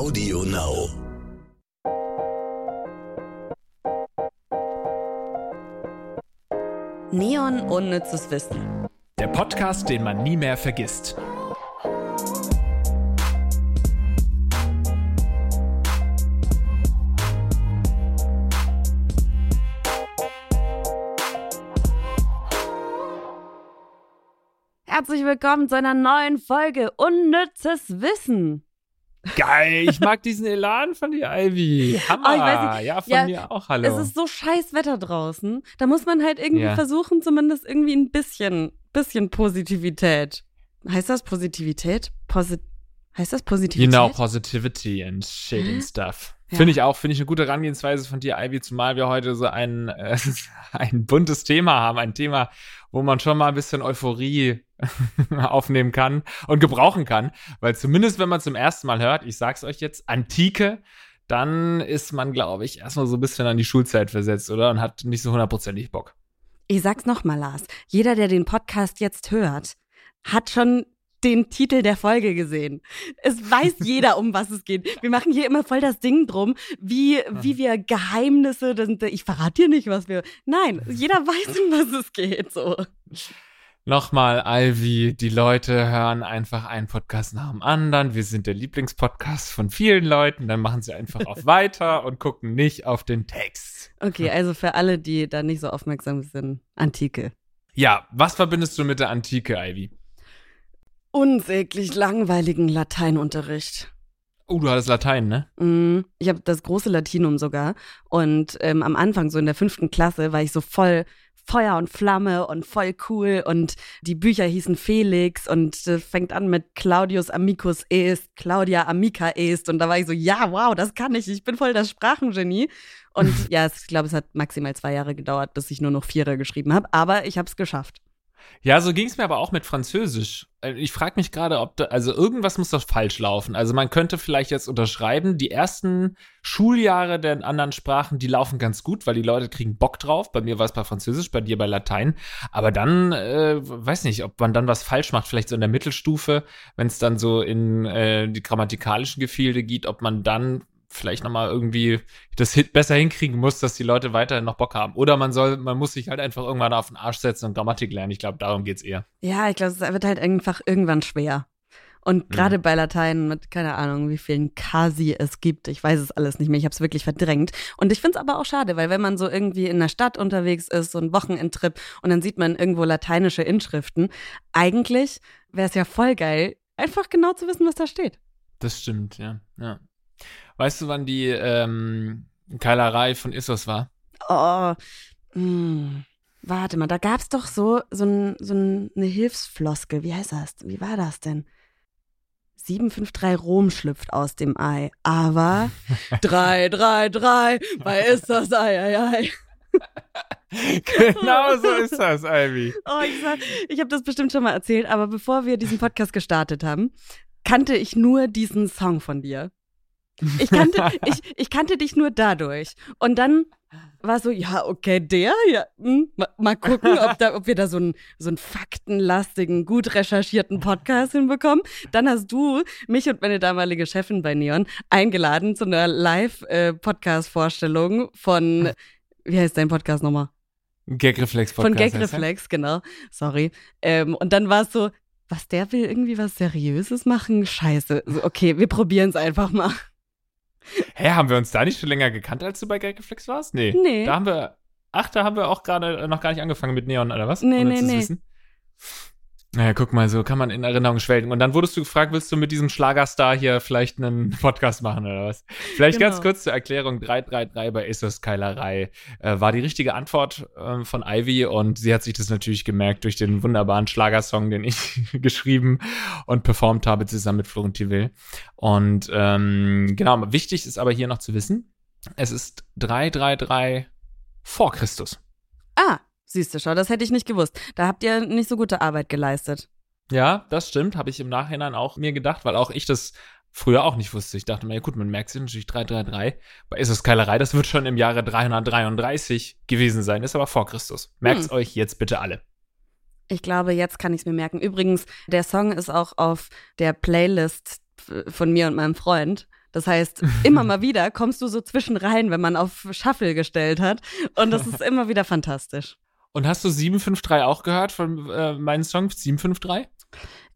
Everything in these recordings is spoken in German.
Audio Now. Neon unnützes Wissen. Der Podcast, den man nie mehr vergisst. Herzlich willkommen zu einer neuen Folge Unnützes Wissen. Geil, ich mag diesen Elan von dir, Ivy. Hammer. Oh. Ja, von Ja, mir auch, hallo. Es ist so scheiß Wetter draußen. Da muss man halt irgendwie Ja. versuchen, zumindest irgendwie ein bisschen, bisschen Positivität. Heißt das Positivität? Posit heißt das you Positivität? know, positivity and shit and stuff. Ja. Finde ich auch, finde ich eine gute Herangehensweise von dir, Ivy, zumal wir heute so ein, äh, ein buntes Thema haben. Ein Thema, wo man schon mal ein bisschen Euphorie aufnehmen kann und gebrauchen kann. Weil zumindest, wenn man zum ersten Mal hört, ich sag's euch jetzt, Antike, dann ist man, glaube ich, erstmal so ein bisschen an die Schulzeit versetzt, oder? Und hat nicht so hundertprozentig Bock. Ich sag's nochmal, Lars. Jeder, der den Podcast jetzt hört, hat schon den Titel der Folge gesehen. Es weiß jeder, um was es geht. Wir machen hier immer voll das Ding drum, wie, wie wir Geheimnisse, das ich verrate dir nicht, was wir. Nein, jeder weiß, um was es geht. So. Nochmal, Ivy, die Leute hören einfach einen Podcast nach dem anderen. Wir sind der Lieblingspodcast von vielen Leuten. Dann machen sie einfach auf weiter und gucken nicht auf den Text. Okay, also für alle, die da nicht so aufmerksam sind, Antike. Ja, was verbindest du mit der Antike, Ivy? Unsäglich langweiligen Lateinunterricht. Oh, du hattest Latein, ne? Mm, Ich habe das große Latinum sogar. Und ähm, am Anfang, so in der fünften Klasse, war ich so voll Feuer und Flamme und voll cool. Und die Bücher hießen Felix und äh, fängt an mit Claudius Amicus est, Claudia Amica est. Und da war ich so, ja, wow, das kann ich. Ich bin voll das Sprachengenie. Und ja, ich glaube, es hat maximal zwei Jahre gedauert, bis ich nur noch Vierer geschrieben habe. Aber ich habe es geschafft. Ja, so ging es mir aber auch mit Französisch. Äh, Ich frage mich gerade, ob da, also irgendwas muss doch falsch laufen. Also man könnte vielleicht jetzt unterschreiben, die ersten Schuljahre der anderen Sprachen, die laufen ganz gut, weil die Leute kriegen Bock drauf. Bei mir war es bei Französisch, bei dir bei Latein. Aber dann, äh, weiß nicht, ob man dann was falsch macht, vielleicht so in der Mittelstufe, wenn es dann so in äh, die grammatikalischen Gefilde geht, ob man dann vielleicht nochmal irgendwie das hit besser hinkriegen muss, dass die Leute weiterhin noch Bock haben. Oder man soll, man muss sich halt einfach irgendwann auf den Arsch setzen und Grammatik lernen. Ich glaube, darum geht's eher. Ja, ich glaube, es wird halt einfach irgendwann schwer. Und gerade bei Latein mit, keine Ahnung, wie vielen Kasi es gibt, ich weiß es alles nicht mehr, ich habe es wirklich verdrängt. Und ich finde es aber auch schade, weil wenn man so irgendwie in der Stadt unterwegs ist, so ein Wochenendtrip und dann sieht man irgendwo lateinische Inschriften, eigentlich wäre es ja voll geil, einfach genau zu wissen, was da steht. Das stimmt, ja. ja. Weißt du, wann die ähm, Keilerei von Issos war? Oh, mh, warte mal, da gab's doch so, so, ein, so ein, eine Hilfsfloskel. Wie heißt das? Wie war das denn? 753 Rom schlüpft aus dem Ei, aber 333, bei ist das Ei, Ei, Ei. genau so ist das, Ivy. Oh, ich sag, ich habe das bestimmt schon mal erzählt, aber bevor wir diesen Podcast gestartet haben, kannte ich nur diesen Song von dir. Ich kannte, ich, ich kannte dich nur dadurch. Und dann war so, ja, okay, der, ja, hm, mal, mal gucken, ob, da, ob wir da so einen, so einen faktenlastigen, gut recherchierten Podcast hinbekommen. Dann hast du mich und meine damalige Chefin bei Neon eingeladen zu einer Live-Podcast-Vorstellung von, wie heißt dein Podcast nochmal? Gagreflex Von? Gagreflex, genau. Sorry. Ähm, und dann war es so, was der will irgendwie was Seriöses machen? Scheiße. So, okay, wir probieren es einfach mal. Hä, haben wir uns da nicht schon länger gekannt, als du bei Gagreflex warst? Nee. Nee. Da haben wir, ach, da haben wir auch gerade noch gar nicht angefangen mit Neon, oder was? Nee, Ohne nee, zu nee. Wissen. Naja, guck mal, so kann man in Erinnerung schwelgen. Und dann wurdest du gefragt, willst du mit diesem Schlagerstar hier vielleicht einen Podcast machen oder was? Vielleicht Genau. ganz kurz zur Erklärung. 333 bei Issos Keilerei äh, war die richtige Antwort ähm, von Ivy und sie hat sich das natürlich gemerkt durch den wunderbaren Schlagersong, den ich geschrieben und performt habe zusammen mit Florentin Will. Und ähm, genau, wichtig ist aber hier noch zu wissen, es ist 333 vor Christus. Ah, siehst du, schau, das hätte ich nicht gewusst. Da habt ihr nicht so gute Arbeit geleistet. Ja, das stimmt, habe ich im Nachhinein auch mir gedacht, weil auch ich das früher auch nicht wusste. Ich dachte mir, ja gut, man merkt sich natürlich 333. Bei Issos Keilerei, das wird schon im Jahre 333 gewesen sein, ist aber vor Christus. Merkt's Hm. euch jetzt bitte alle. Ich glaube, jetzt kann ich es mir merken. Übrigens, der Song ist auch auf der Playlist von mir und meinem Freund. Das heißt, immer mal wieder kommst du so zwischen rein, wenn man auf Shuffle gestellt hat. Und das ist immer wieder fantastisch. Und hast du 753 auch gehört von äh, meinen Songs 753?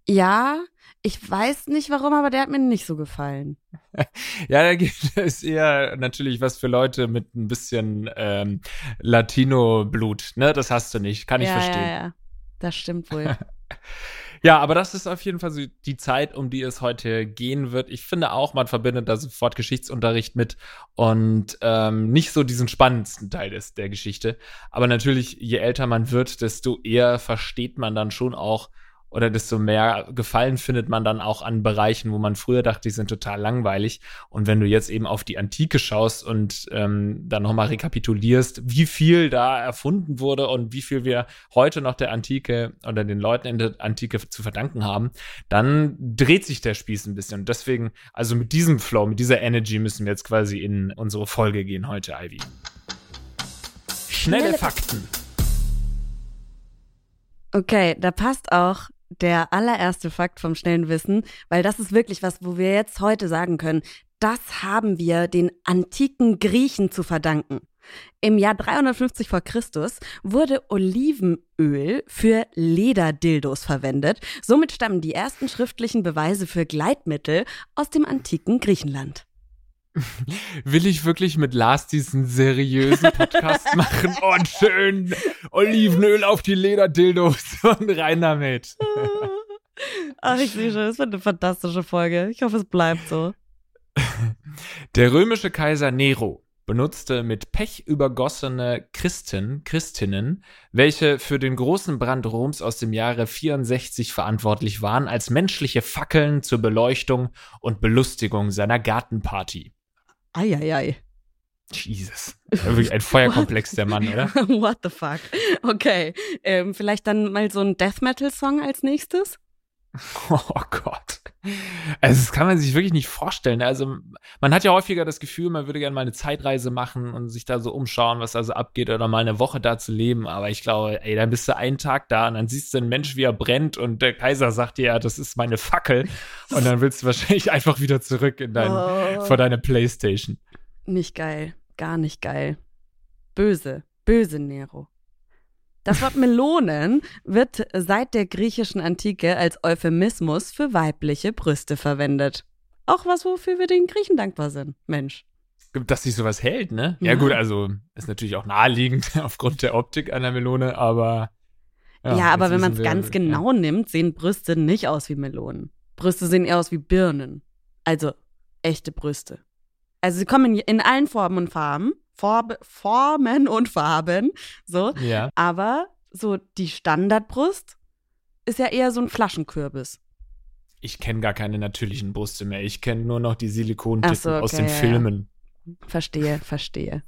Ja, ich weiß nicht warum, aber der hat mir nicht so gefallen. ja, da gibt es eher natürlich was für Leute mit ein bisschen ähm, Latino-Blut. Ne, das hast du nicht, kann ich ja, verstehen. Ja, ja, das stimmt wohl. Ja, aber das ist auf jeden Fall so die Zeit, um die es heute gehen wird. Ich finde auch, man verbindet da sofort Geschichtsunterricht mit und ähm, nicht so diesen spannendsten Teil des, der Geschichte. Aber natürlich, je älter man wird, desto eher versteht man dann schon auch, oder desto mehr Gefallen findet man dann auch an Bereichen, wo man früher dachte, die sind total langweilig. Und wenn du jetzt eben auf die Antike schaust und ähm, dann nochmal rekapitulierst, wie viel da erfunden wurde und wie viel wir heute noch der Antike oder den Leuten in der Antike zu verdanken haben, dann dreht sich der Spieß ein bisschen. Und deswegen, also mit diesem Flow, mit dieser Energy müssen wir jetzt quasi in unsere Folge gehen heute, Ivy. Schnelle, Schnelle Fakten. Okay, da passt auch der allererste Fakt vom schnellen Wissen, weil das ist wirklich was, wo wir jetzt heute sagen können, das haben wir den antiken Griechen zu verdanken. Im Jahr 350 vor Christus wurde Olivenöl für Lederdildos verwendet. Somit stammen die ersten schriftlichen Beweise für Gleitmittel aus dem antiken Griechenland. Will ich wirklich mit Lars diesen seriösen Podcast machen? Und schön Olivenöl auf die Lederdildos und rein damit. Ach, ich sehe schon, das wird eine fantastische Folge. Ich hoffe, es bleibt so. Der römische Kaiser Nero benutzte mit Pech übergossene Christen, Christinnen, welche für den großen Brand Roms aus dem Jahre 64 verantwortlich waren, als menschliche Fackeln zur Beleuchtung und Belustigung seiner Gartenparty. Eieiei. Jesus. Wirklich ein Feuerkomplex, der Mann, oder? What the fuck? Okay. Ähm, vielleicht dann mal so ein Death Metal-Song als nächstes? Oh Gott. Also das kann man sich wirklich nicht vorstellen. Also man hat ja häufiger das Gefühl, man würde gerne mal eine Zeitreise machen und sich da so umschauen, was da so abgeht oder mal eine Woche da zu leben. Aber ich glaube, ey, dann bist du einen Tag da und dann siehst du einen Mensch, wie er brennt und der Kaiser sagt dir, ja, das ist meine Fackel. Und dann willst du wahrscheinlich einfach wieder zurück in dein, oh. vor deine Playstation. Nicht geil. Gar nicht geil. Böse. Böse Nero. Das Wort Melonen wird seit der griechischen Antike als Euphemismus für weibliche Brüste verwendet. Auch was, wofür wir den Griechen dankbar sind. Mensch. Dass sich sowas hält, ne? Ja, ja gut, also ist natürlich auch naheliegend aufgrund der Optik einer Melone, aber. Ja, ja aber wenn man es ganz genau ja. nimmt, sehen Brüste nicht aus wie Melonen. Brüste sehen eher aus wie Birnen. Also echte Brüste. Also sie kommen in allen Formen und Farben. Forb Formen und Farben. So. Ja. Aber so die Standardbrust ist ja eher so ein Flaschenkürbis. Ich kenne gar keine natürlichen Brüste mehr. Ich kenne nur noch die Silikontippen so, okay, aus den ja, Filmen. Verstehe, verstehe.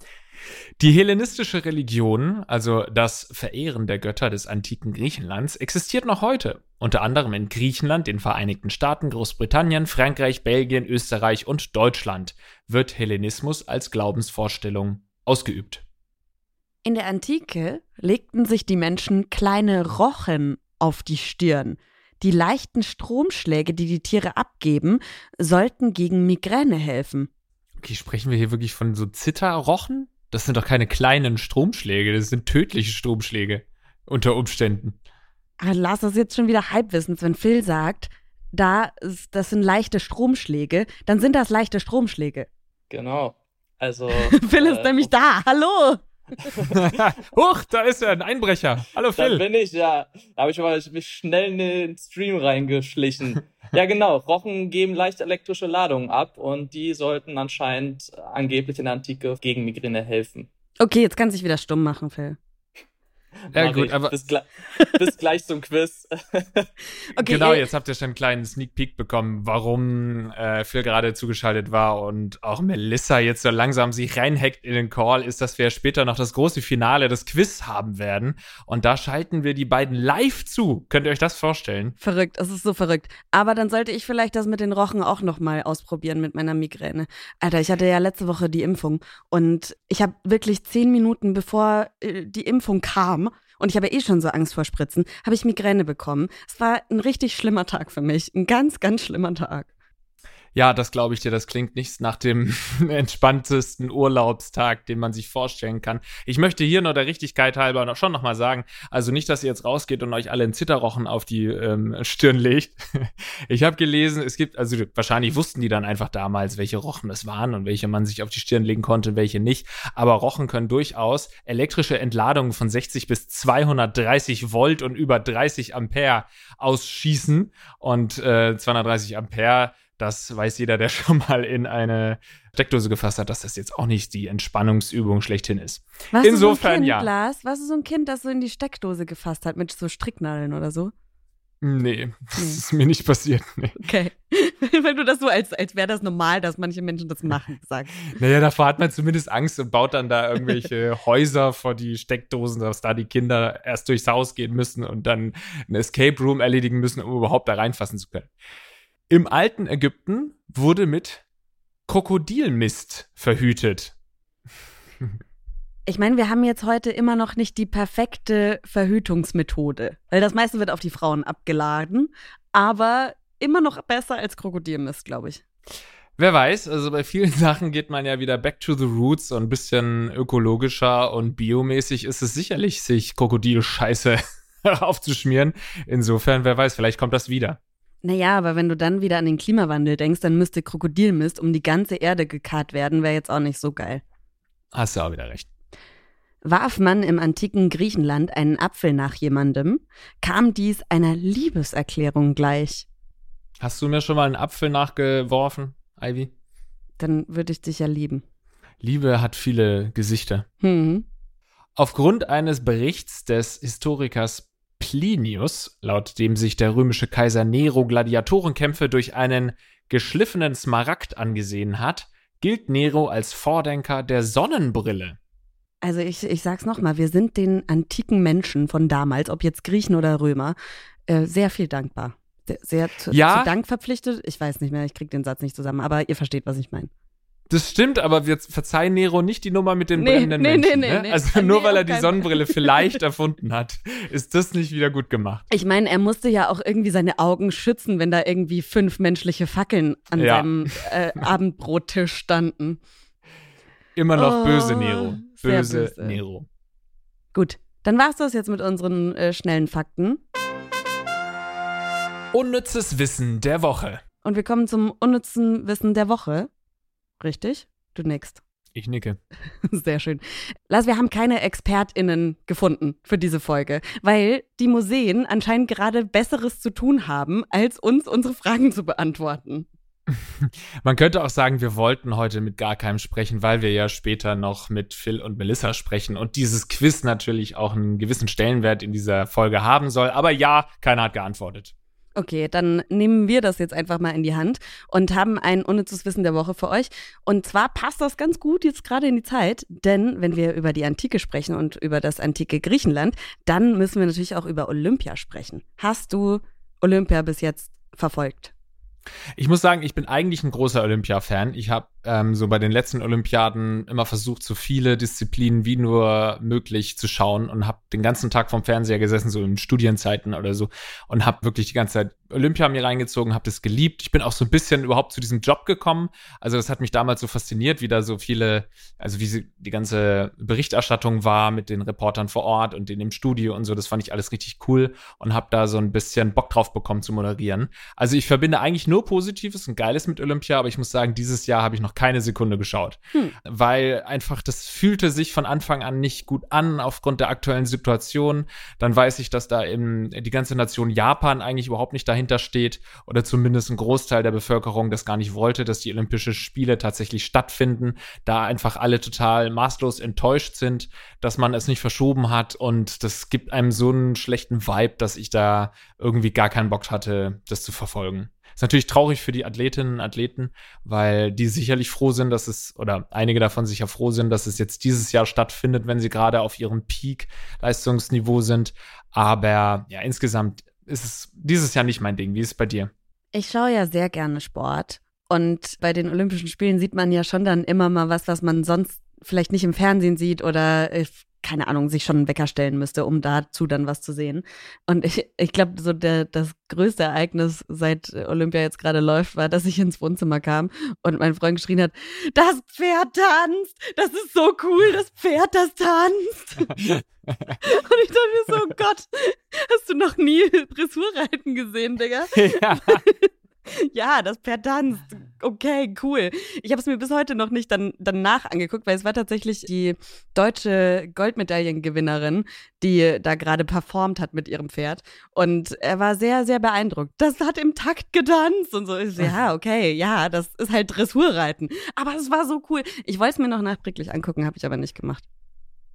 Die hellenistische Religion, also das Verehren der Götter des antiken Griechenlands, existiert noch heute, unter anderem in Griechenland, den Vereinigten Staaten, Großbritannien, Frankreich, Belgien, Österreich und Deutschland wird Hellenismus als Glaubensvorstellung ausgeübt. In der Antike legten sich die Menschen kleine Rochen auf die Stirn. Die leichten Stromschläge, die die Tiere abgeben, sollten gegen Migräne helfen. Okay, sprechen wir hier wirklich von so Zitterrochen? Das sind doch keine kleinen Stromschläge, das sind tödliche Stromschläge unter Umständen. Aber Lars, das jetzt schon wieder Halbwissens, wenn Phil sagt, da ist, das sind leichte Stromschläge, dann sind das leichte Stromschläge. Genau. Also. Phil ist äh, nämlich da. Hallo! Huch, da ist er, ein Einbrecher. Hallo Phil. Da bin ich, ja. Da habe ich mal mich schnell in den Stream reingeschlichen. Ja, genau. Rochen geben leicht elektrische Ladungen ab und die sollten anscheinend angeblich in der Antike gegen Migräne helfen. Okay, jetzt kannst du dich wieder stumm machen, Phil. Ja, gut, aber. Bis, gle bis, gleich zum Quiz. okay, genau, jetzt habt ihr schon einen kleinen Sneak Peek bekommen, warum äh, Phil gerade zugeschaltet war und auch Melissa jetzt so langsam sich reinhackt in den Call, ist, dass wir später noch das große Finale des Quiz haben werden. Und da schalten wir die beiden live zu. Könnt ihr euch das vorstellen? Verrückt, es ist so verrückt. Aber dann sollte ich vielleicht das mit den Rochen auch nochmal ausprobieren mit meiner Migräne. Alter, ich hatte ja letzte Woche die Impfung und ich habe wirklich zehn Minuten bevor äh, die Impfung kam, und ich habe eh schon so Angst vor Spritzen, habe ich Migräne bekommen. Es war ein richtig schlimmer Tag für mich. Ein ganz, ganz schlimmer Tag. Ja, das glaube ich dir. Das klingt nicht nach dem entspanntesten Urlaubstag, den man sich vorstellen kann. Ich möchte hier nur der Richtigkeit halber noch, schon nochmal sagen, also nicht, dass ihr jetzt rausgeht und euch alle einen Zitterrochen auf die ähm, Stirn legt. ich habe gelesen, es gibt, also wahrscheinlich wussten die dann einfach damals, welche Rochen es waren und welche man sich auf die Stirn legen konnte, welche nicht. Aber Rochen können durchaus elektrische Entladungen von 60 bis 230 Volt und über 30 Ampere ausschießen. Und äh, 230 Ampere das weiß jeder, der schon mal in eine Steckdose gefasst hat, dass das jetzt auch nicht die Entspannungsübung schlechthin ist. Was Insofern ist so ein kind, ja. Lars? Was ist so ein Kind, das so in die Steckdose gefasst hat mit so Stricknadeln oder so? Nee, das Nee. ist mir nicht passiert. Nee. Okay. Weil du das so, als, als wäre das normal, dass manche Menschen das machen, sagst. Naja, davor hat man zumindest Angst und baut dann da irgendwelche Häuser vor die Steckdosen, dass da die Kinder erst durchs Haus gehen müssen und dann ein Escape Room erledigen müssen, um überhaupt da reinfassen zu können. Im alten Ägypten wurde mit Krokodilmist verhütet. Ich meine, wir haben jetzt heute immer noch nicht die perfekte Verhütungsmethode, weil das meiste wird auf die Frauen abgeladen, aber immer noch besser als Krokodilmist, glaube ich. Wer weiß, also bei vielen Sachen geht man ja wieder back to the roots und ein bisschen ökologischer und biomäßig ist es sicherlich, sich Krokodilscheiße aufzuschmieren. Insofern, wer weiß, vielleicht kommt das wieder. Naja, aber wenn du dann wieder an den Klimawandel denkst, dann müsste Krokodilmist um die ganze Erde gekarrt werden, wäre jetzt auch nicht so geil. Hast du auch wieder recht. Warf man im antiken Griechenland einen Apfel nach jemandem, kam dies einer Liebeserklärung gleich. Hast du mir schon mal einen Apfel nachgeworfen, Ivy? Dann würde ich dich ja lieben. Liebe hat viele Gesichter. Hm. Aufgrund eines Berichts des Historikers Plinius, laut dem sich der römische Kaiser Nero Gladiatorenkämpfe durch einen geschliffenen Smaragd angesehen hat, gilt Nero als Vordenker der Sonnenbrille. Also ich, ich sag's nochmal, wir sind den antiken Menschen von damals, ob jetzt Griechen oder Römer, äh, sehr viel dankbar. Sehr, sehr zu, Ja. zu Dank verpflichtet. Ich weiß nicht mehr, ich krieg den Satz nicht zusammen, aber ihr versteht, was ich meine. Das stimmt, aber wir verzeihen Nero nicht die Nummer mit den Nee, brennenden nee, Menschen. nee, ne? nee, Also nee. nur Nee, weil er die Sonnenbrille vielleicht erfunden hat, ist das nicht wieder gut gemacht. Ich meine, er musste ja auch irgendwie seine Augen schützen, wenn da irgendwie fünf menschliche Fackeln an Ja. seinem äh, Abendbrottisch standen. Immer noch Oh, böse Nero. Böse, böse. Nero. Gut, dann war's das jetzt mit unseren äh, schnellen Fakten. Unnützes Wissen der Woche. Und wir kommen zum unnützen Wissen der Woche. Richtig? Du nix. Ich nicke. Sehr schön. Lars, wir haben keine ExpertInnen gefunden für diese Folge, weil die Museen anscheinend gerade Besseres zu tun haben, als uns unsere Fragen zu beantworten. Man könnte auch sagen, wir wollten heute mit gar keinem sprechen, weil wir ja später noch mit Phil und Melissa sprechen und dieses Quiz natürlich auch einen gewissen Stellenwert in dieser Folge haben soll. Aber ja, keiner hat geantwortet. Okay, dann nehmen wir das jetzt einfach mal in die Hand und haben ein unnützes Wissen der Woche für euch. Und zwar passt das ganz gut jetzt gerade in die Zeit, denn wenn wir über die Antike sprechen und über das antike Griechenland, dann müssen wir natürlich auch über Olympia sprechen. Hast du Olympia bis jetzt verfolgt? Ich muss sagen, ich bin eigentlich ein großer Olympia-Fan. Ich habe ähm, so bei den letzten Olympiaden immer versucht, so viele Disziplinen wie nur möglich zu schauen und habe den ganzen Tag vom Fernseher gesessen, so in Studienzeiten oder so und habe wirklich die ganze Zeit Olympia mir reingezogen, habe das geliebt. Ich bin auch so ein bisschen überhaupt zu diesem Job gekommen. Also das hat mich damals so fasziniert, wie da so viele, also wie die ganze Berichterstattung war mit den Reportern vor Ort und in dem Studio und so. Das fand ich alles richtig cool und habe da so ein bisschen Bock drauf bekommen zu moderieren. Also ich verbinde eigentlich nur Positives und Geiles mit Olympia, aber ich muss sagen, dieses Jahr habe ich noch keine Sekunde geschaut, Hm. weil einfach das fühlte sich von Anfang an nicht gut an aufgrund der aktuellen Situation. Dann weiß ich, dass da eben die ganze Nation Japan eigentlich überhaupt nicht dahinter steht oder zumindest ein Großteil der Bevölkerung das gar nicht wollte, dass die Olympischen Spiele tatsächlich stattfinden, da einfach alle total maßlos enttäuscht sind, dass man es nicht verschoben hat und das gibt einem so einen schlechten Vibe, dass ich da irgendwie gar keinen Bock hatte, das zu verfolgen. Ist natürlich traurig für die Athletinnen und Athleten, weil die sicherlich froh sind, dass es, oder einige davon sicher froh sind, dass es jetzt dieses Jahr stattfindet, wenn sie gerade auf ihrem Peak-Leistungsniveau sind. Aber ja, insgesamt ist es dieses Jahr nicht mein Ding. Wie ist es bei dir? Ich schaue ja sehr gerne Sport. Und bei den Olympischen Spielen sieht man ja schon dann immer mal was, was man sonst vielleicht nicht im Fernsehen sieht oder äh, keine Ahnung, sich schon einen Wecker stellen müsste, um dazu dann was zu sehen. Und ich, ich glaube, so der, das größte Ereignis, seit Olympia jetzt gerade läuft, war, dass ich ins Wohnzimmer kam und mein Freund geschrien hat, das Pferd tanzt! Das ist so cool, das Pferd, das tanzt! und ich dachte mir so, oh Gott, hast du noch nie Dressurreiten gesehen, Digga? Ja. ja, das Pferd tanzt. Okay, cool. Ich habe es mir bis heute noch nicht dann danach angeguckt, weil es war tatsächlich die deutsche Goldmedaillengewinnerin, die da gerade performt hat mit ihrem Pferd. Und er war sehr, sehr beeindruckt. Das hat im Takt getanzt und so. Ja, okay, ja, das ist halt Dressurreiten. Aber es war so cool. Ich wollte es mir noch nachträglich angucken, habe ich aber nicht gemacht.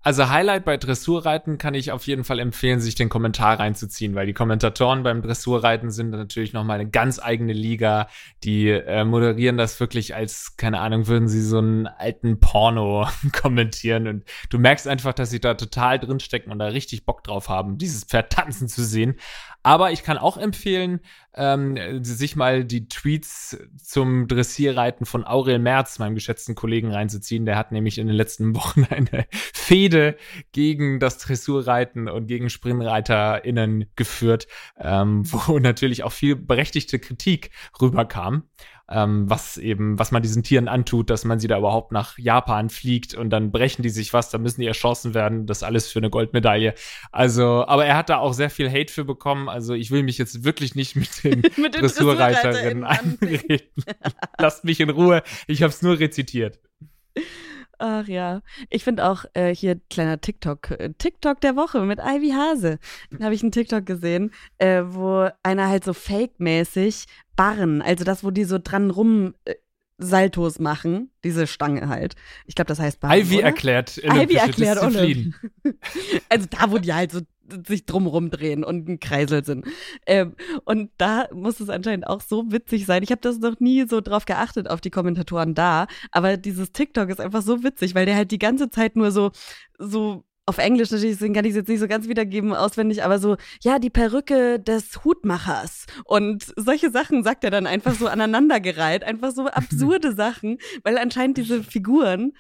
Also Highlight bei Dressurreiten kann ich auf jeden Fall empfehlen, sich den Kommentar reinzuziehen, weil die Kommentatoren beim Dressurreiten sind natürlich nochmal eine ganz eigene Liga. Die äh, moderieren das wirklich als, keine Ahnung, würden sie so einen alten Porno kommentieren. Und du merkst einfach, dass sie da total drinstecken und da richtig Bock drauf haben, dieses Pferd tanzen zu sehen. Aber ich kann auch empfehlen, ähm, sich mal die Tweets zum Dressierreiten von Aurel Merz, meinem geschätzten Kollegen, reinzuziehen. Der hat nämlich in den letzten Wochen eine Fehde gegen das Dressurreiten und gegen SprintreiterInnen geführt, ähm, wo natürlich auch viel berechtigte Kritik rüberkam ähm, was eben, was man diesen Tieren antut, dass man sie da überhaupt nach Japan fliegt und dann brechen die sich was, dann müssen die erschossen werden, das alles für eine Goldmedaille. Also, aber er hat da auch sehr viel Hate für bekommen. Also ich will mich jetzt wirklich nicht mit den, mit den Dressurreiterinnen anreden. Lasst mich in Ruhe. Ich habe es nur rezitiert. Ach ja. Ich finde auch äh, hier kleiner TikTok, äh, TikTok der Woche mit Ivy Hase. Da habe ich einen TikTok gesehen, äh, wo einer halt so fake-mäßig Barren, also das, wo die so dran rum äh, Saltos machen, diese Stange halt. Ich glaube, das heißt Barren. Ivy oder? erklärt Ivy erklärt Disziplin. also da, wo die halt so sich drumherum drehen und ein Kreisel sind. Ähm, und da muss es anscheinend auch so witzig sein. Ich habe das noch nie so drauf geachtet auf die Kommentatoren da, aber dieses TikTok ist einfach so witzig, weil der halt die ganze Zeit nur so so auf Englisch natürlich, deswegen kann ich es jetzt nicht so ganz wiedergeben auswendig, aber so, ja, die Perücke des Hutmachers. Und solche Sachen sagt er dann einfach so aneinandergereiht, einfach so absurde Sachen, weil anscheinend diese Figuren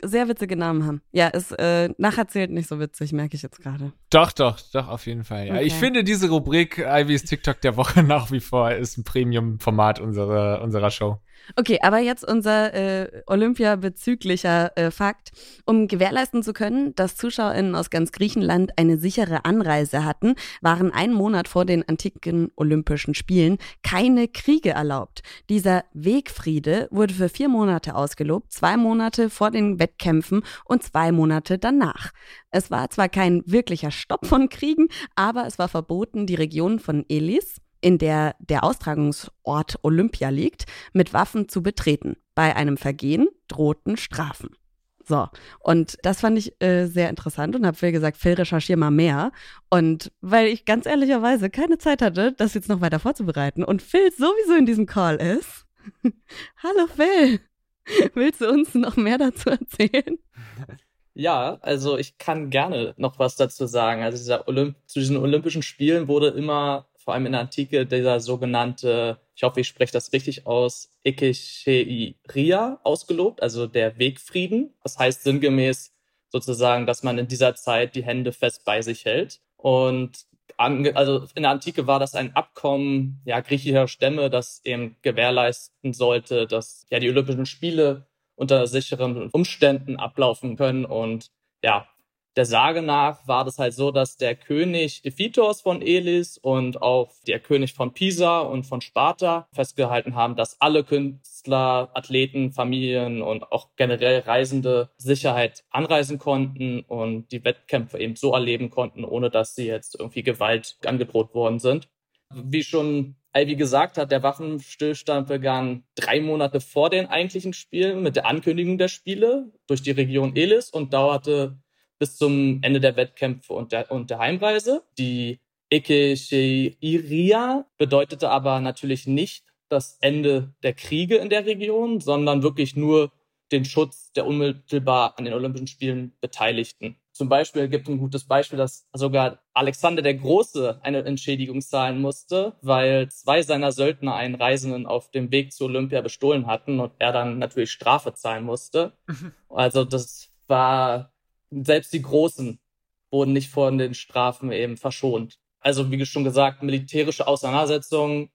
sehr witzige Namen haben. Ja, ist äh, nacherzählt nicht so witzig, merke ich jetzt gerade. Doch, doch, doch, auf jeden Fall. Ja. Okay. Ich finde diese Rubrik Ivys TikTok der Woche nach wie vor ist ein Premium-Format unserer, unserer Show. Okay, aber jetzt unser äh, Olympia-bezüglicher äh, Fakt. Um gewährleisten zu können, dass ZuschauerInnen aus ganz Griechenland eine sichere Anreise hatten, waren einen Monat vor den antiken Olympischen Spielen keine Kriege erlaubt. Dieser Wegfriede wurde für vier Monate ausgelobt, zwei Monate vor den Wettkämpfen und zwei Monate danach. Es war zwar kein wirklicher Stopp von Kriegen, aber es war verboten, die Region von Elis, in der der Austragungsort Olympia liegt, mit Waffen zu betreten. Bei einem Vergehen drohten Strafen. So, und das fand ich äh, sehr interessant und habe Phil gesagt, Phil, recherchier mal mehr. Und weil ich ganz ehrlicherweise keine Zeit hatte, das jetzt noch weiter vorzubereiten und Phil sowieso in diesem Call ist. Hallo Phil, willst du uns noch mehr dazu erzählen? Ja, also ich kann gerne noch was dazu sagen. Also dieser Olymp zu diesen Olympischen Spielen wurde immer vor allem in der Antike dieser sogenannte, ich hoffe, ich spreche das richtig aus, Ikecheiria ausgelobt, also der Wegfrieden. Das heißt sinngemäß sozusagen, dass man in dieser Zeit die Hände fest bei sich hält. Und also in der Antike war das ein Abkommen ja, griechischer Stämme, das eben gewährleisten sollte, dass ja die Olympischen Spiele unter sicheren Umständen ablaufen können und ja, der Sage nach war das halt so, dass der König Iphitos von Elis und auch der König von Pisa und von Sparta festgehalten haben, dass alle Künstler, Athleten, Familien und auch generell Reisende Sicherheit anreisen konnten und die Wettkämpfe eben so erleben konnten, ohne dass sie jetzt irgendwie Gewalt angedroht worden sind. Wie schon Ivy gesagt hat, der Waffenstillstand begann drei Monate vor den eigentlichen Spielen mit der Ankündigung der Spiele durch die Region Elis und dauerte bis zum Ende der Wettkämpfe und der, und der Heimreise. Die Ekecheiria bedeutete aber natürlich nicht das Ende der Kriege in der Region, sondern wirklich nur den Schutz der unmittelbar an den Olympischen Spielen Beteiligten. Zum Beispiel gibt ein gutes Beispiel, dass sogar Alexander der Große eine Entschädigung zahlen musste, weil zwei seiner Söldner einen Reisenden auf dem Weg zu Olympia bestohlen hatten und er dann natürlich Strafe zahlen musste. Mhm. Also das war selbst die Großen wurden nicht von den Strafen eben verschont. Also wie schon gesagt, militärische Auseinandersetzungen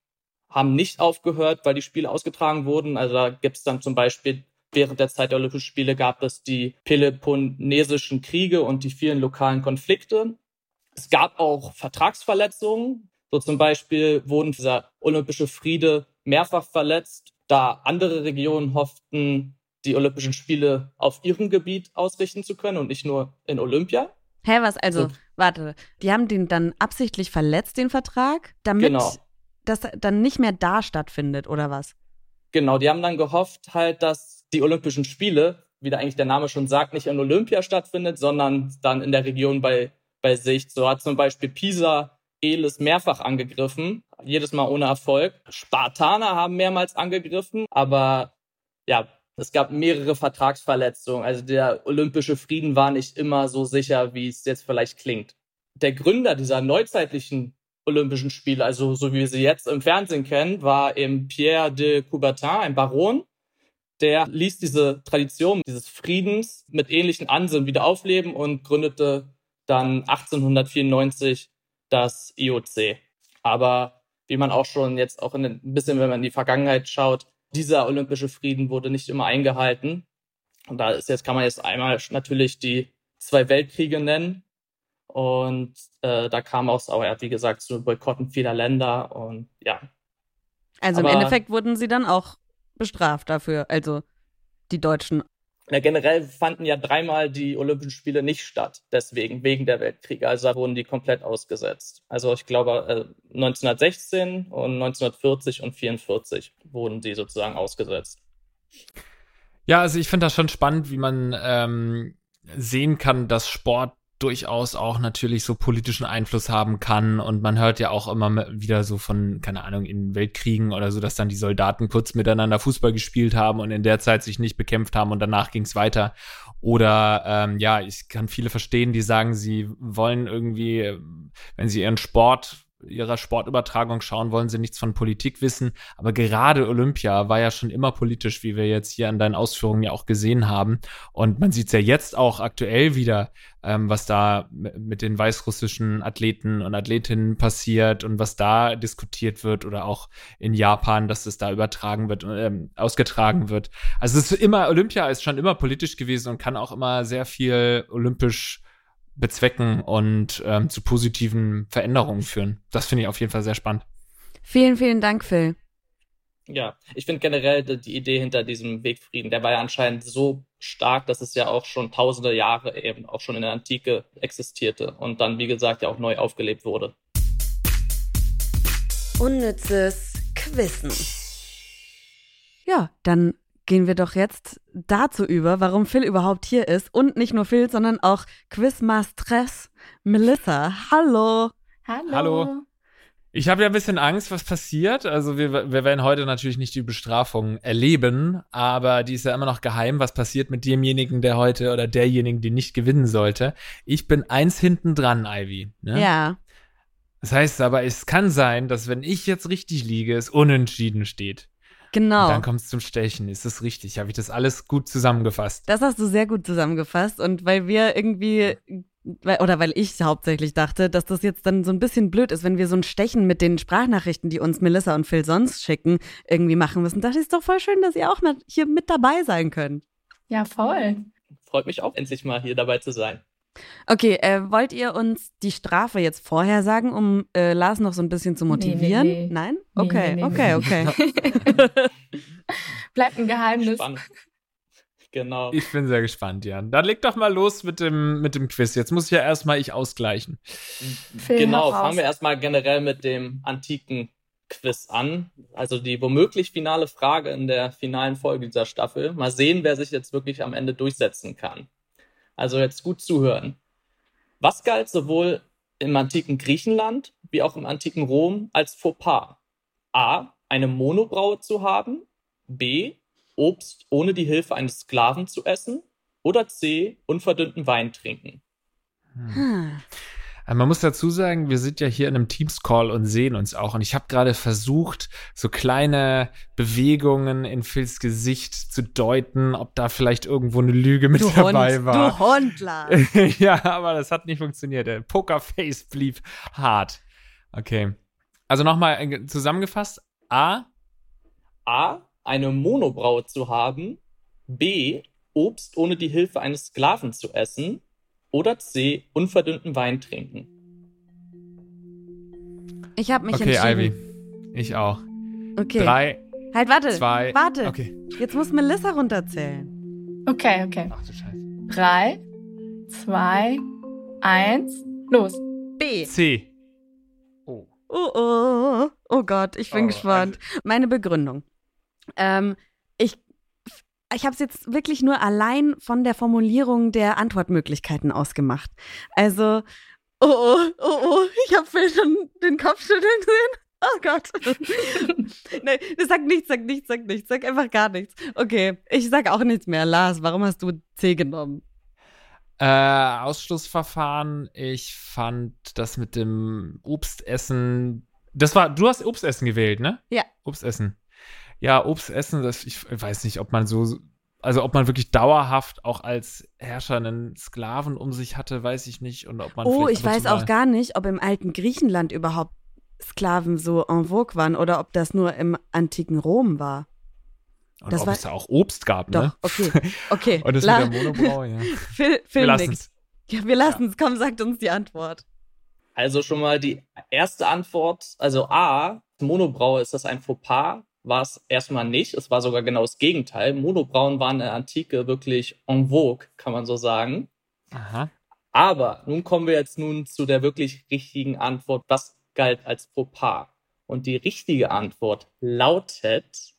haben nicht aufgehört, weil die Spiele ausgetragen wurden. Also da gibt es dann zum Beispiel während der Zeit der Olympischen Spiele gab es die Peloponnesischen Kriege und die vielen lokalen Konflikte. Es gab auch Vertragsverletzungen. So zum Beispiel wurden dieser olympische Friede mehrfach verletzt, da andere Regionen hofften, die Olympischen Spiele auf ihrem Gebiet ausrichten zu können und nicht nur in Olympia. Hä, was? Also, so. warte, die haben den dann absichtlich verletzt, den Vertrag, damit genau. das dann nicht mehr da stattfindet, oder was? Genau, die haben dann gehofft halt, dass die Olympischen Spiele, wie da eigentlich der Name schon sagt, nicht in Olympia stattfindet, sondern dann in der Region bei, bei sich. So hat zum Beispiel Pisa Elis mehrfach angegriffen, jedes Mal ohne Erfolg. Spartaner haben mehrmals angegriffen, aber ja, es gab mehrere Vertragsverletzungen. Also der olympische Frieden war nicht immer so sicher, wie es jetzt vielleicht klingt. Der Gründer dieser neuzeitlichen Olympischen Spiele, also so wie wir sie jetzt im Fernsehen kennen, war eben Pierre de Coubertin, ein Baron. Der ließ diese Tradition dieses Friedens mit ähnlichen Ansinnen wieder aufleben und gründete dann 1894 das IOC. Aber wie man auch schon jetzt auch in ein bisschen, wenn man in die Vergangenheit schaut, dieser olympische Frieden wurde nicht immer eingehalten. Und da ist jetzt, kann man jetzt einmal natürlich die zwei Weltkriege nennen. Und äh, da kam auch, auch, wie gesagt, zu Boykotten vieler Länder und ja. Also Aber, im Endeffekt wurden sie dann auch bestraft dafür, also die Deutschen. Ja, generell fanden ja dreimal die Olympischen Spiele nicht statt, deswegen, wegen der Weltkriege. Also wurden die komplett ausgesetzt. Also ich glaube, 1916 äh, und 1940 und 44 wurden die sozusagen ausgesetzt. Ja, also ich finde das schon spannend, wie man ähm, sehen kann, dass Sport durchaus auch natürlich so politischen Einfluss haben kann. Und man hört ja auch immer wieder so von, keine Ahnung, in Weltkriegen oder so, dass dann die Soldaten kurz miteinander Fußball gespielt haben und in der Zeit sich nicht bekämpft haben und danach ging es weiter. Oder ähm, ja, ich kann viele verstehen, die sagen, sie wollen irgendwie, wenn sie ihren Sport ihrer Sportübertragung schauen, wollen sie nichts von Politik wissen. Aber gerade Olympia war ja schon immer politisch, wie wir jetzt hier an deinen Ausführungen ja auch gesehen haben. Und man sieht es ja jetzt auch aktuell wieder, ähm, was da mit den weißrussischen Athleten und Athletinnen passiert und was da diskutiert wird oder auch in Japan, dass es da übertragen wird, ähm, ausgetragen wird. Also es ist immer, Olympia ist schon immer politisch gewesen und kann auch immer sehr viel olympisch bezwecken und ähm, zu positiven Veränderungen führen. Das finde ich auf jeden Fall sehr spannend. Vielen, vielen Dank, Phil. Ja, ich finde generell die Idee hinter diesem Wegfrieden, der war ja anscheinend so stark, dass es ja auch schon tausende Jahre eben auch schon in der Antike existierte und dann, wie gesagt, ja auch neu aufgelebt wurde. Unnützes Quissen. Ja, dann gehen wir doch jetzt dazu über, warum Phil überhaupt hier ist. Und nicht nur Phil, sondern auch Quizmastress Melissa. Hallo. Hallo. Hallo. Ich habe ja ein bisschen Angst, was passiert. Also wir, wir werden heute natürlich nicht die Bestrafung erleben, aber die ist ja immer noch geheim, was passiert mit demjenigen, der heute oder derjenigen, die nicht gewinnen sollte. Ich bin eins hinten dran, Ivy. Ne? Ja. Das heißt aber, es kann sein, dass wenn ich jetzt richtig liege, es unentschieden steht. Genau. Und dann kommt es zum Stechen. Ist das richtig? Habe ich das alles gut zusammengefasst? Das hast du sehr gut zusammengefasst. Und weil wir irgendwie oder weil ich hauptsächlich dachte, dass das jetzt dann so ein bisschen blöd ist, wenn wir so ein Stechen mit den Sprachnachrichten, die uns Melissa und Phil sonst schicken, irgendwie machen müssen. Da ist doch voll schön, dass ihr auch mal hier mit dabei sein könnt. Ja, voll. Freut mich auch, endlich mal hier dabei zu sein. Okay, äh, wollt ihr uns die Strafe jetzt vorher sagen, um äh, Lars noch so ein bisschen zu motivieren? Nee, nee, nee. Nein? Okay, okay, okay. Bleibt ein Geheimnis. Spannend. Genau. Ich bin sehr gespannt, Jan. Dann leg doch mal los mit dem, mit dem Quiz. Jetzt muss ich ja erstmal ich ausgleichen. Film genau, fangen wir erstmal generell mit dem antiken Quiz an. Also die womöglich finale Frage in der finalen Folge dieser Staffel. Mal sehen, wer sich jetzt wirklich am Ende durchsetzen kann. Also jetzt gut zuhören. Was galt sowohl im antiken Griechenland wie auch im antiken Rom als Fauxpas? A. Eine Monobraue zu haben. B. Obst ohne die Hilfe eines Sklaven zu essen. Oder C. Unverdünnten Wein trinken. Hm. Äh, Man muss dazu sagen, wir sind ja hier in einem Teams-Call und sehen uns auch. Und ich habe gerade versucht, so kleine Bewegungen in Phils Gesicht zu deuten, ob da vielleicht irgendwo eine Lüge mit Du dabei Hund, war. du Hund, Lars. ja, aber das hat nicht funktioniert. Der Pokerface blieb hart. Okay. Also nochmal äh, zusammengefasst. A. A. Eine Monobraue zu haben. B. Obst ohne die Hilfe eines Sklaven zu essen. Oder C. Unverdünnten Wein trinken. Ich habe mich Okay, entschieden. Ivy. Ich auch. Okay. Drei, Halt, warte. zwei. Warte. Okay. Jetzt muss Melissa runterzählen. Okay, okay. Ach du Scheiße. Drei, zwei, eins, los. B. C. Oh. Oh, oh, oh Gott, ich bin Oh, gespannt. Meine Begründung. Ähm, ich ich habe es jetzt wirklich nur allein von der Formulierung der Antwortmöglichkeiten ausgemacht. Also, oh, oh, oh, oh, ich habe schon den Kopf schütteln sehen. Oh Gott. nee, sag nichts, sag nichts, sag nichts, sag einfach gar nichts. Okay, ich sag auch nichts mehr. Lars, warum hast du C genommen? Äh, Ausschlussverfahren. Ich fand das mit dem Obstessen. Das war, du hast Obstessen gewählt, ne? Ja. Obstessen. Ja, Obstessen, das, ich weiß nicht, ob man so, also ob man wirklich dauerhaft auch als Herrscher einen Sklaven um sich hatte, weiß ich nicht. Und ob man Oh, ich weiß auch gar nicht, ob im alten Griechenland überhaupt Sklaven so en vogue waren oder ob das nur im antiken Rom war. und das ob war- es da auch Obst gab, Doch, ne? okay. Okay. Und das La- mit der Monobrau, ja. Phil, Wir Phil lassen nix. es. Ja, wir lassen es. Komm, sagt uns die Antwort. Also schon mal die erste Antwort, also A, Monobraue, ist das ein Fauxpas? War es erstmal nicht. Es war sogar genau das Gegenteil. Monobrauen waren in der Antike wirklich en vogue, kann man so sagen. Aha. Aber nun kommen wir jetzt nun zu der wirklich richtigen Antwort. Was galt als Fauxpas? Und die richtige Antwort lautet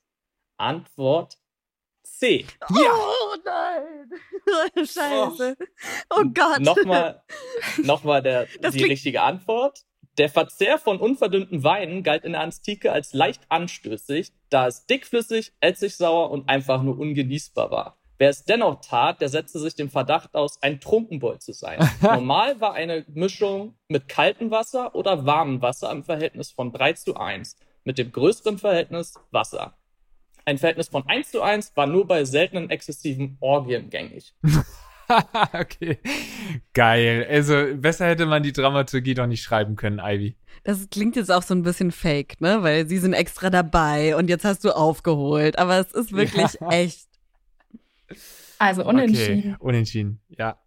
Antwort C. Oh nein. Scheiße. Oh, Gott. Nochmal, nochmal der, Das die richtige Antwort. Der Verzehr von unverdünnten Weinen galt in der Antike als leicht anstößig, da es dickflüssig, essigsauer und einfach nur ungenießbar war. Wer es dennoch tat, der setzte sich dem Verdacht aus, ein Trunkenbold zu sein. Normal war eine Mischung mit kaltem Wasser oder warmem Wasser im Verhältnis von 3 zu 1, mit dem größeren Verhältnis Wasser. Ein Verhältnis von 1 zu 1 war nur bei seltenen exzessiven Orgien gängig. okay. Geil. Also, besser hätte man die Dramaturgie doch nicht schreiben können, Ivy. Das klingt jetzt auch so ein bisschen fake, ne? Weil sie sind extra dabei und jetzt hast du aufgeholt. Aber es ist wirklich Ja. echt. Also unentschieden. Okay, unentschieden. Ja.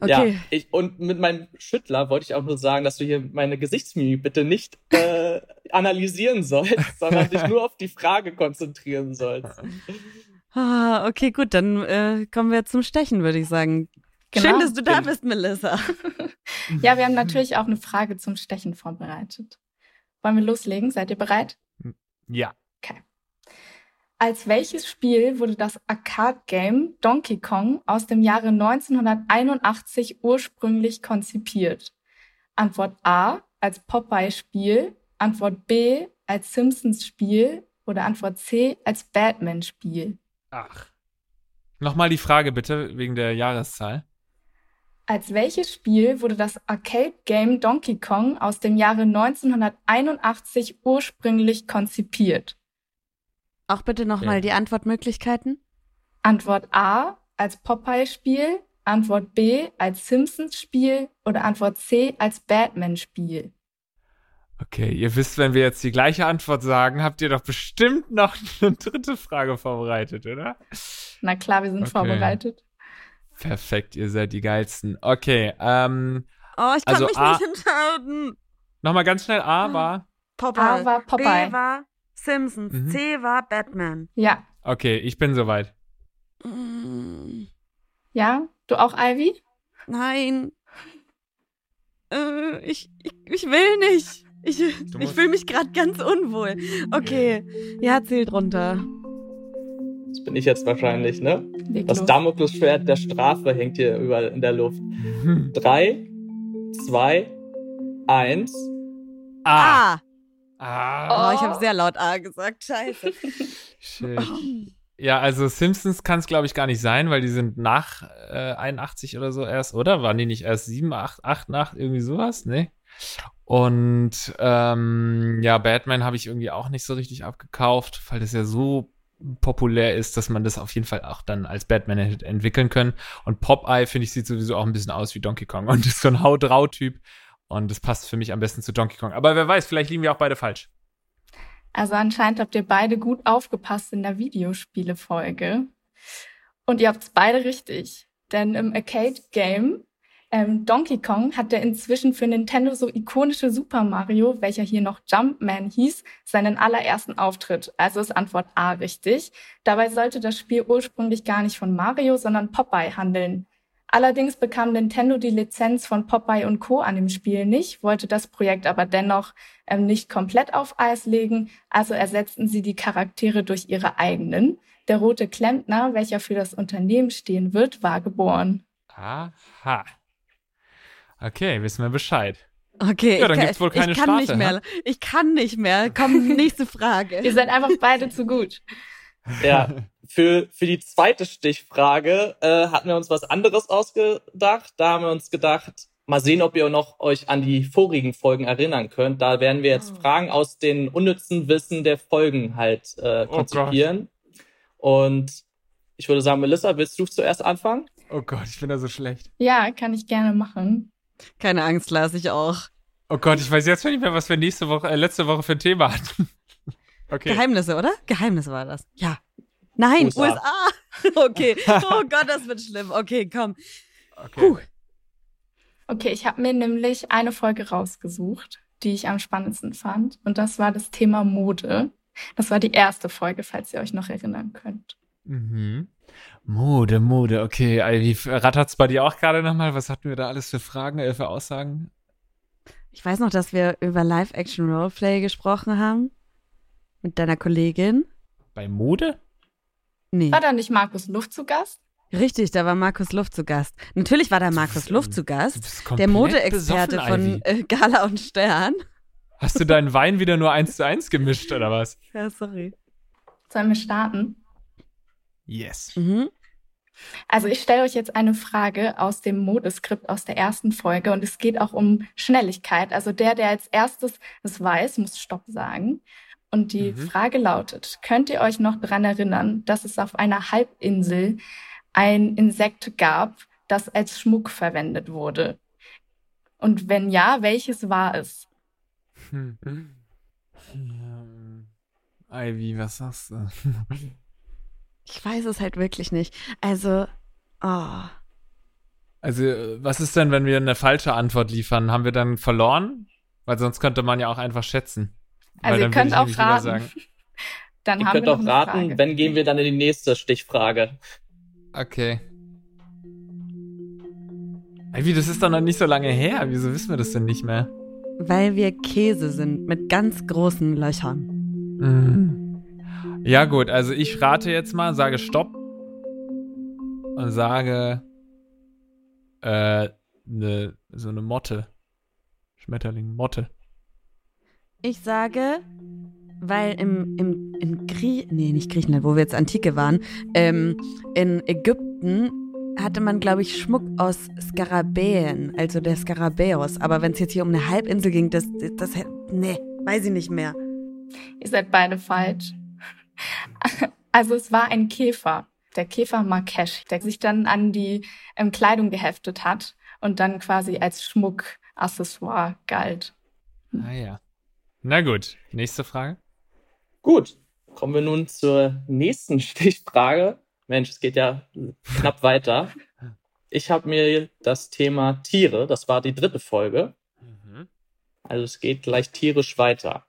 Okay. Ja, ich, und mit meinem Schüttler wollte ich auch nur sagen, dass du hier meine Gesichtsmimik bitte nicht äh, analysieren sollst, sondern dich nur auf die Frage konzentrieren sollst. Ah, okay, gut, dann äh, kommen wir zum Stechen, würde ich sagen. Genau. Schön, dass du da bist, Melissa. Ja, wir haben natürlich auch eine Frage zum Stechen vorbereitet. Wollen wir loslegen? Seid ihr bereit? Ja. Als welches Spiel wurde das Arcade-Game Donkey Kong aus dem Jahre 1981 ursprünglich konzipiert? Antwort A als Popeye-Spiel, Antwort B als Simpsons-Spiel oder Antwort C als Batman-Spiel? Ach. Nochmal die Frage bitte, wegen der Jahreszahl. Als welches Spiel wurde das Arcade-Game Donkey Kong aus dem Jahre 1981 ursprünglich konzipiert? Auch bitte nochmal Okay. die Antwortmöglichkeiten. Antwort A als Popeye-Spiel, Antwort B als Simpsons-Spiel oder Antwort C als Batman-Spiel. Okay, ihr wisst, wenn wir jetzt die gleiche Antwort sagen, habt ihr doch bestimmt noch eine dritte Frage vorbereitet, oder? Na klar, wir sind Okay. vorbereitet. Perfekt, ihr seid die geilsten. Okay, ähm, Oh, ich kann Also mich A- nicht entscheiden. nochmal ganz schnell. A war, Popeye. A war Popeye. B war Simpsons. Mhm. C war Batman. Ja. okay, ich bin soweit. Mm, Ja? Du auch, Ivy? nein. Äh, ich, ich, ich will nicht. Ich, ich fühle mich gerade ganz unwohl. Okay. Ja, zählt runter. Das bin ich jetzt wahrscheinlich, ne? Leg Das los. Damoklesschwert der Strafe hängt hier überall in der Luft. Drei, zwei, eins. A. Ah. Ah. Oh, ich habe sehr laut A gesagt. Scheiße. Shit. Ja, also Simpsons kann es, glaube ich, gar nicht sein, weil die sind nach äh, 81 oder so erst, oder? Waren die nicht erst 7, 8, 8, 8, irgendwie sowas? Nee. Und ähm, ja, Batman habe ich irgendwie auch nicht so richtig abgekauft, weil das ja so populär ist, dass man das auf jeden Fall auch dann als Batman hätte entwickeln können. Und Popeye, finde ich, sieht sowieso auch ein bisschen aus wie Donkey Kong und ist so ein Haut-Rau-Typ. Und das passt für mich am besten zu Donkey Kong. Aber wer weiß, vielleicht liegen wir auch beide falsch. Also anscheinend habt ihr beide gut aufgepasst in der Videospiele-Folge. Und ihr habt es beide richtig. Denn im Arcade-Game ähm, Donkey Kong hat der inzwischen für Nintendo so ikonische Super Mario, welcher hier noch Jumpman hieß, seinen allerersten Auftritt. Also ist Antwort A richtig. Dabei sollte das Spiel ursprünglich gar nicht von Mario, sondern Popeye handeln. Allerdings bekam Nintendo die Lizenz von Popeye und Co. an dem Spiel nicht, wollte das Projekt aber dennoch ähm, nicht komplett auf Eis legen, also ersetzten sie die Charaktere durch ihre eigenen. Der rote Klempner, welcher für das Unternehmen stehen wird, war geboren. Aha. Okay, wissen wir Bescheid. Okay, Ja, dann ich, gibt's wohl keine ich kann Strafe, nicht mehr. Ich kann nicht mehr. Komm, nächste Frage. Ihr seid einfach beide zu gut. Ja, für, für die zweite Stichfrage äh, hatten wir uns was anderes ausgedacht. Da haben wir uns gedacht, mal sehen, ob ihr noch euch an die vorigen Folgen erinnern könnt. Da werden wir jetzt Oh. Fragen aus den unnützen Wissen der Folgen halt äh, Oh konzipieren. Und ich würde sagen, Melissa, willst du zuerst anfangen? Oh Gott, ich bin da so schlecht. Ja, kann ich gerne machen. Keine Angst, Lars, ich auch. Oh Gott, ich weiß jetzt schon nicht mehr, was wir nächste Woche, äh, letzte Woche für ein Thema hatten. Okay. Geheimnisse, oder? Geheimnisse war das. Ja. Nein, USA. USA. Okay. Oh Gott, das wird schlimm. Okay, komm. okay. Puh. Okay, ich habe mir nämlich eine Folge rausgesucht, die ich am spannendsten fand. Und das war das Thema Mode. Das war die erste Folge, falls ihr euch noch erinnern könnt. Mhm. Mode, Mode, okay. Ivy, rattert's bei dir auch gerade nochmal? Was hatten wir da alles für Fragen, äh, für Aussagen? Ich weiß noch, dass wir über Live-Action-Roleplay gesprochen haben. Mit deiner Kollegin. Bei Mode? Nee. War da nicht Markus Luft zu Gast? Richtig, da war Markus Luft zu Gast. Natürlich war da Markus Luft zu Gast. Der komplett Modeexperte von äh, Gala und Stern. Hast du deinen Wein wieder nur eins zu eins gemischt, oder was? Ja, sorry. Sollen wir starten? Yes. Mhm. Also ich stelle euch jetzt eine Frage aus dem Modeskript aus der ersten Folge und es geht auch um Schnelligkeit. Also der, der als erstes es weiß, muss Stopp sagen. Und die Mhm. Frage lautet, könnt ihr euch noch dran erinnern, dass es auf einer Halbinsel ein Insekt gab, das als Schmuck verwendet wurde? Und wenn ja, welches war es? Hm. Ähm, Ivy, was sagst du? Ich weiß es halt wirklich nicht. Also, oh. Also, äh, was ist denn, wenn wir eine falsche Antwort liefern? Haben wir dann verloren? Weil sonst könnte man ja auch einfach schätzen. Also ihr könnt auch raten. sagen, Dann Ihr haben könnt wir auch raten, Frage. wenn gehen wir dann in die nächste Stichfrage. Okay. Ivy, das ist doch noch nicht so lange her. Wieso wissen wir das denn nicht mehr? Weil wir Käse sind mit ganz großen Löchern. Mhm. Ja, gut, also ich rate jetzt mal, sage Stopp und sage äh, ne, so eine Motte. Schmetterling, Motte. Ich sage, weil im, im, in Grie nee, nicht Griechenland, wo wir jetzt Antike waren, ähm, in Ägypten hatte man, glaube ich, Schmuck aus Skarabäen, also der Skarabäus. Aber wenn es jetzt hier um eine Halbinsel ging, das, das, das, nee, weiß ich nicht mehr. Ihr seid beide falsch. Also es war ein Käfer, der Käfer Marrakesch, der sich dann an die ähm, Kleidung geheftet hat und dann quasi als Schmuckaccessoire galt. Ah ja. Na gut, nächste Frage. Gut, kommen wir nun zur nächsten Stichfrage. Mensch, es geht ja knapp weiter. Ich habe mir das Thema Tiere, das war die dritte Folge, also es geht gleich tierisch weiter.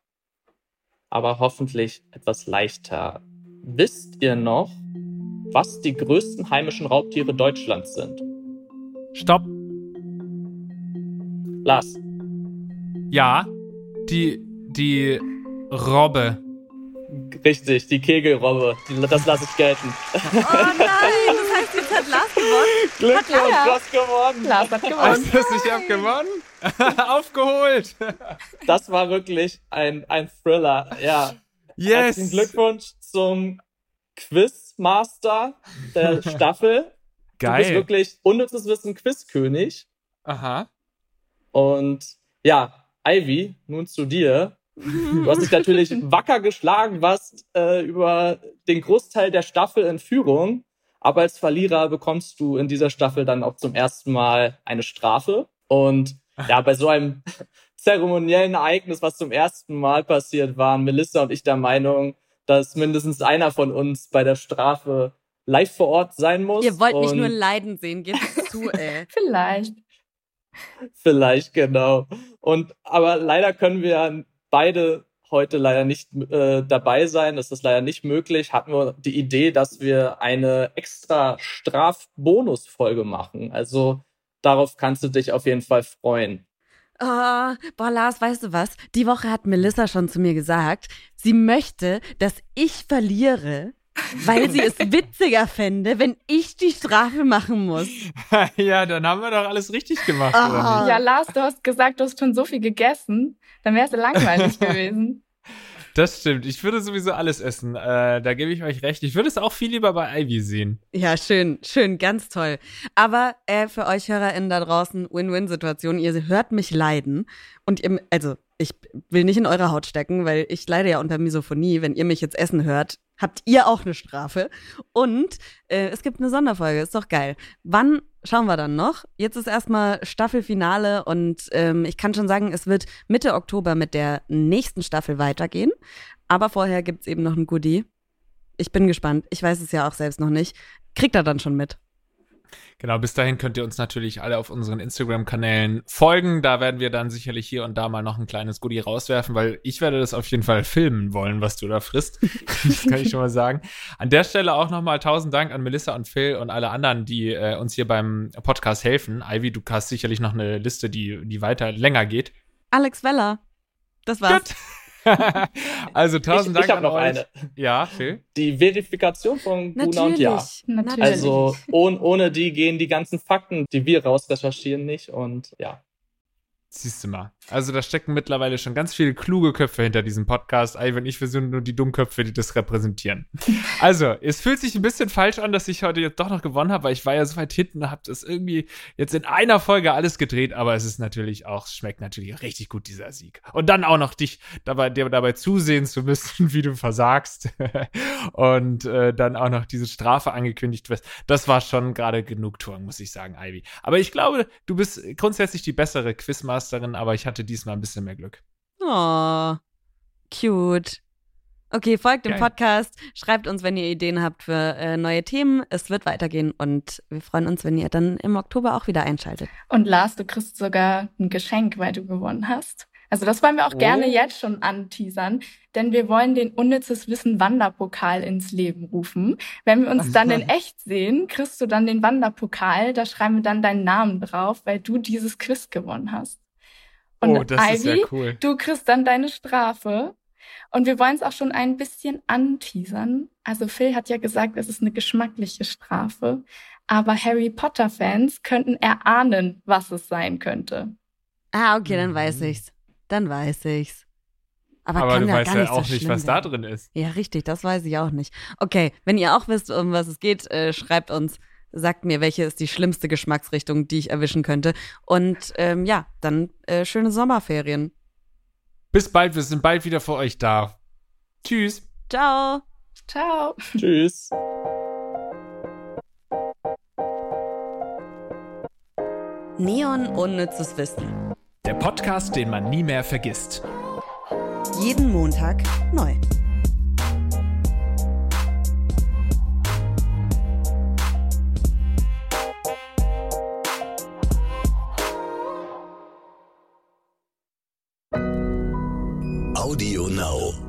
Aber hoffentlich etwas leichter. Wisst ihr noch, was die größten heimischen Raubtiere Deutschlands sind? Stopp. Lars, Ja, die, die Robbe. richtig, die Kegelrobbe. Das lasse ich gelten. Oh nein, das heißt, jetzt hat Lars gewonnen. Glückwunsch, Lars. du hast gewonnen. Lars hat gewonnen. du, ich hab gewonnen? Aufgeholt. Das war wirklich ein, ein Thriller. Ja, Yes. Herzlichen Glückwunsch zum Quizmaster der Staffel. Geil. Du bist wirklich unnützes Wissen Quizkönig. Aha. Und ja, Ivy, nun zu dir. Du hast dich natürlich wacker geschlagen, warst äh, über den Großteil der Staffel in Führung. Aber als Verlierer bekommst du in dieser Staffel dann auch zum ersten Mal eine Strafe. Und ja, bei so einem zeremoniellen Ereignis, was zum ersten Mal passiert, waren Melissa und ich der Meinung, dass mindestens einer von uns bei der Strafe live vor Ort sein muss. Ihr wollt mich nur leiden sehen, geht's zu, ey. Vielleicht. Vielleicht, genau. Und aber leider können wir beide heute leider nicht äh, dabei sein. Das ist leider nicht möglich. Hatten wir die Idee, dass wir eine extra Strafbonusfolge machen. Also darauf kannst du dich auf jeden Fall freuen. Oh, boah, Lars, weißt du was? Die Woche hat Melissa schon zu mir gesagt, sie möchte, dass ich verliere, weil sie es witziger fände, wenn ich die Strafe machen muss. ja, dann haben wir doch alles richtig gemacht, Ah. oder nicht? Ja, Lars, du hast gesagt, du hast schon so viel gegessen. Dann wäre es langweilig gewesen. Das stimmt. Ich würde sowieso alles essen. Äh, da gebe ich euch recht. Ich würde es auch viel lieber bei Ivy sehen. Ja, schön, schön, ganz toll. Aber äh, für euch HörerInnen da draußen, Win-Win-Situation, ihr hört mich leiden und ihr, also ich will nicht in eure Haut stecken, weil ich leide ja unter Misophonie. Wenn ihr mich jetzt essen hört, habt ihr auch eine Strafe. Und äh, es gibt eine Sonderfolge, ist doch geil. Wann schauen wir dann noch? Jetzt ist erstmal Staffelfinale und ähm, ich kann schon sagen, es wird Mitte Oktober mit der nächsten Staffel weitergehen. Aber vorher gibt's eben noch ein Goodie. Ich bin gespannt. Ich weiß es ja auch selbst noch nicht. Kriegt er dann schon mit. Genau, bis dahin könnt ihr uns natürlich alle auf unseren Instagram-Kanälen folgen. Da werden wir dann sicherlich hier und da mal noch ein kleines Goodie rauswerfen, weil ich werde das auf jeden Fall filmen wollen, was du da frisst. das kann ich schon mal sagen. An der Stelle auch nochmal tausend Dank an Melissa und Phil und alle anderen, die äh, uns hier beim Podcast helfen. Ivy, du hast sicherlich noch eine Liste, die, die weiter länger geht. Alex Weller. Das war's. Gut. also tausend ich Dank ich habe an noch euch. eine. Ja, Phil. Die Verifikation von Guna und. Ja. Natürlich. Also ohne, ohne die gehen die ganzen Fakten, die wir rausrecherchieren, nicht. Und ja. Siehst du mal. Also da stecken mittlerweile schon ganz viele kluge Köpfe hinter diesem Podcast. Ivy und ich, sind nur die Dummköpfe, die das repräsentieren. Also, es fühlt sich ein bisschen falsch an, dass ich heute jetzt doch noch gewonnen habe, weil ich war ja so weit hinten und habe das irgendwie jetzt in einer Folge alles gedreht, aber es ist natürlich auch, schmeckt natürlich richtig gut, dieser Sieg. Und dann auch noch dich dabei, dir dabei zusehen zu müssen, wie du versagst und äh, dann auch noch diese Strafe angekündigt wirst. Das war schon gerade Genugtuung, muss ich sagen, Ivy. Aber ich glaube, du bist grundsätzlich die bessere Quizmasterin, aber ich hatte diesmal ein bisschen mehr Glück. Oh, cute. Okay, folgt dem Geil. Podcast, schreibt uns, wenn ihr Ideen habt für äh, neue Themen. Es wird weitergehen und wir freuen uns, wenn ihr dann im Oktober auch wieder einschaltet. Und Lars, du kriegst sogar ein Geschenk, weil du gewonnen hast. Also das wollen wir auch Oh. gerne jetzt schon anteasern, denn wir wollen den unnützes Wissen Wanderpokal ins Leben rufen. Wenn wir uns dann in echt sehen, kriegst du dann den Wanderpokal, da schreiben wir dann deinen Namen drauf, weil du dieses Quiz gewonnen hast. Und oh, das ist Ivy, ja cool. du kriegst dann deine Strafe. Und wir wollen es auch schon ein bisschen anteasern. Also Phil hat ja gesagt, es ist eine geschmackliche Strafe. Aber Harry Potter-Fans könnten erahnen, was es sein könnte. Ah, okay, dann weiß Mhm. ich's. Dann weiß ich's. Aber, Aber kann du ja weißt gar ja nicht so auch nicht, schlimm was da werden. drin ist. Ja, richtig, das weiß ich auch nicht. Okay, wenn ihr auch wisst, um was es geht, äh, schreibt uns, sagt mir, welche ist die schlimmste Geschmacksrichtung, die ich erwischen könnte. Und ähm, ja, dann äh, schöne Sommerferien. Bis bald, wir sind bald wieder für euch da. Tschüss. Ciao. Ciao. Tschüss. Neon unnützes Wissen. Der Podcast, den man nie mehr vergisst. Jeden Montag neu. Now.